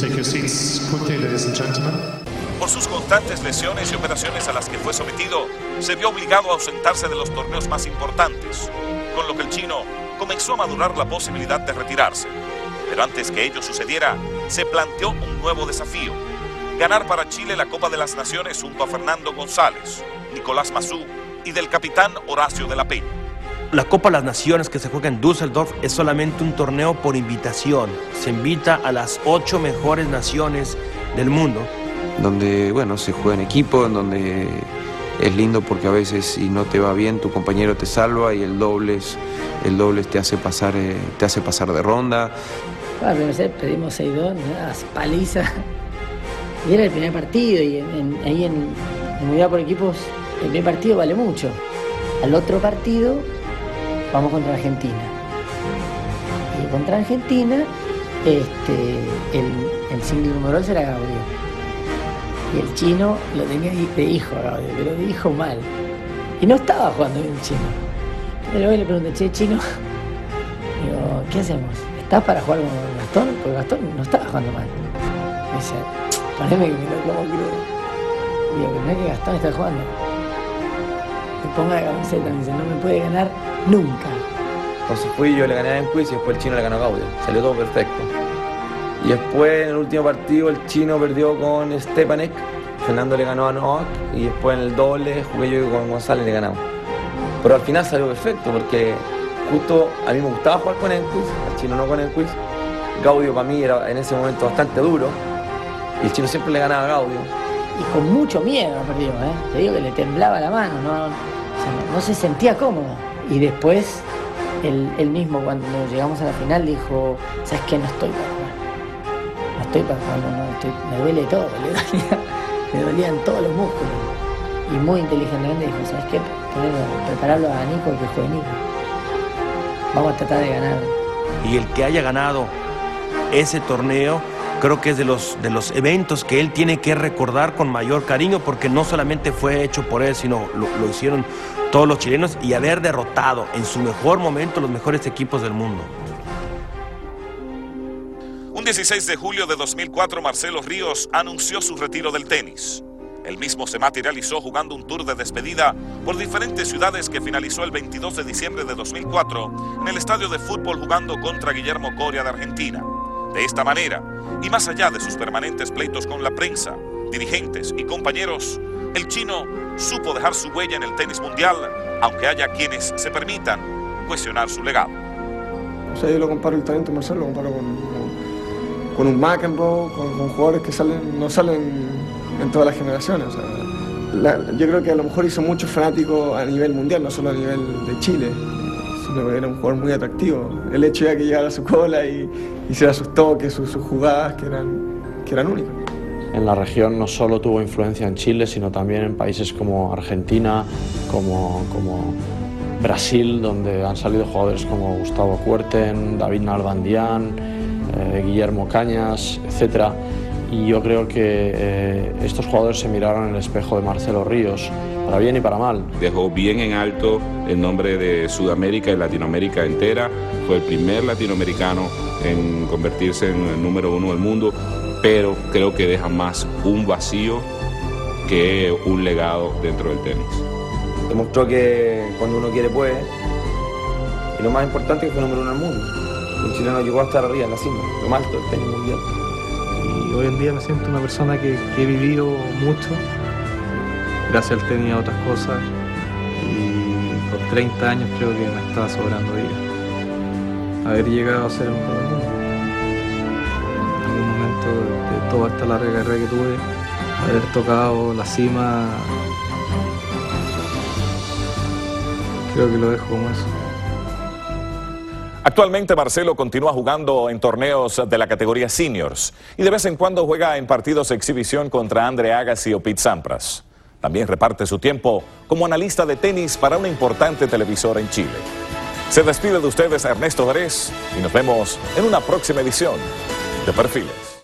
your seats quickly, ladies and gentlemen. Por sus constantes lesiones y operaciones a las que fue sometido, se vio obligado a ausentarse de los torneos más importantes, con lo que el chino comenzó a madurar la posibilidad de retirarse. Pero antes que ello sucediera, se planteó un nuevo desafío, ganar para Chile la Copa de las Naciones junto a Fernando González, Nicolás Mazú y del capitán Horacio de la Peña. La Copa de las Naciones que se juega en Düsseldorf es solamente un torneo por invitación. Se invita a las ocho mejores naciones del mundo. Donde, bueno, se juega en equipo, en donde es lindo porque a veces si no te va bien tu compañero te salva y el dobles, el dobles te hace pasar, eh, te hace pasar de ronda. Bueno, primero pedimos 6-2, paliza. Y era el primer partido y ahí en, en unidad por equipos el primer partido vale mucho. Al otro partido vamos contra Argentina. Y contra Argentina, este, el, el single numeroso era Gaudio. Y el chino lo tenía de hijo Gaudio, pero de hijo mal. Y no estaba jugando bien chino. Pero hoy le pregunté, che, chino, digo, ¿qué hacemos? ¿Estás para jugar con Gastón? Porque Gastón no estaba jugando mal. Me dice, poneme que me lo como crudo. Digo, pero no es que Gastón está jugando. Me ponga la camiseta, dice, no me puede ganar Nunca. Entonces fui yo le gané a Enquist y después el chino le ganó a Gaudio. Salió todo perfecto. Y después en el último partido el chino perdió con Stepanek, Fernando le ganó a Novak y después en el doble jugué yo con González y le ganamos. Pero al final salió perfecto porque justo a mí me gustaba jugar con Enquist, al chino no con Enquist. Gaudio para mí era en ese momento bastante duro y el chino siempre le ganaba a Gaudio. Y con mucho miedo perdió, ¿eh? Te digo que le temblaba la mano, no, no se sentía cómodo. Y después, él, mismo, cuando llegamos a la final, dijo, ¿sabes qué? No estoy para jugar. No estoy para jugar, me duele todo, me dolían todos los músculos. Y muy inteligentemente dijo, ¿sabes qué? prepararlo a Nico y que juegue Nico. Vamos a tratar de ganar. Y el que haya ganado ese torneo creo que es de los, de los eventos que él tiene que recordar con mayor cariño porque no solamente fue hecho por él, sino lo, lo hicieron todos los chilenos y haber derrotado en su mejor momento los mejores equipos del mundo. Un 16 de julio de 2004 Marcelo Ríos anunció su retiro del tenis. El mismo se materializó jugando un tour de despedida por diferentes ciudades que finalizó el 22 de diciembre de 2004 en el estadio de fútbol jugando contra Guillermo Coria de Argentina. De esta manera, y más allá de sus permanentes pleitos con la prensa, dirigentes y compañeros, el chino supo dejar su huella en el tenis mundial, aunque haya quienes se permitan cuestionar su legado. O sea, yo lo comparo el talento Marcelo, lo comparo con, un con, con, jugadores que salen, no salen en todas las generaciones. yo creo que a lo mejor hizo muchos fanáticos a nivel mundial, no solo a nivel de Chile era un jugador muy atractivo. El hecho de que llegara a su cola y hiciera sus toques, sus, sus jugadas, que eran, que eran únicas. En la región no solo tuvo influencia en Chile, sino también en países como Argentina, como, como Brasil, donde han salido jugadores como Gustavo Cuerten, David Nalbandián, eh, Guillermo Cañas, etc. Y yo creo que eh, estos jugadores se miraron en el espejo de Marcelo Ríos para bien y para mal. Dejó bien en alto el nombre de Sudamérica y Latinoamérica entera. Fue el primer latinoamericano en convertirse en el número uno del mundo, pero creo que deja más un vacío que un legado dentro del tenis. Demostró que cuando uno quiere puede, y lo más importante es que fue número uno del mundo. Un chileno llegó a estar arriba en la cima, lo más alto del tenis mundial. Hoy en día me siento una persona que, he vivido mucho, gracias al tenis a otras cosas y por 30 años creo que me estaba sobrando vida. Haber llegado a ser mundo. En algún momento de, toda esta larga carrera que tuve, haber tocado la cima, creo que lo dejo como eso. Actualmente Marcelo continúa jugando en torneos de la categoría seniors y de vez en cuando juega en partidos de exhibición contra Andre Agassi o Pete Sampras. También reparte su tiempo como analista de tenis para una importante televisora en Chile. Se despide de ustedes Ernesto Jerez y nos vemos en una próxima edición de Perfiles.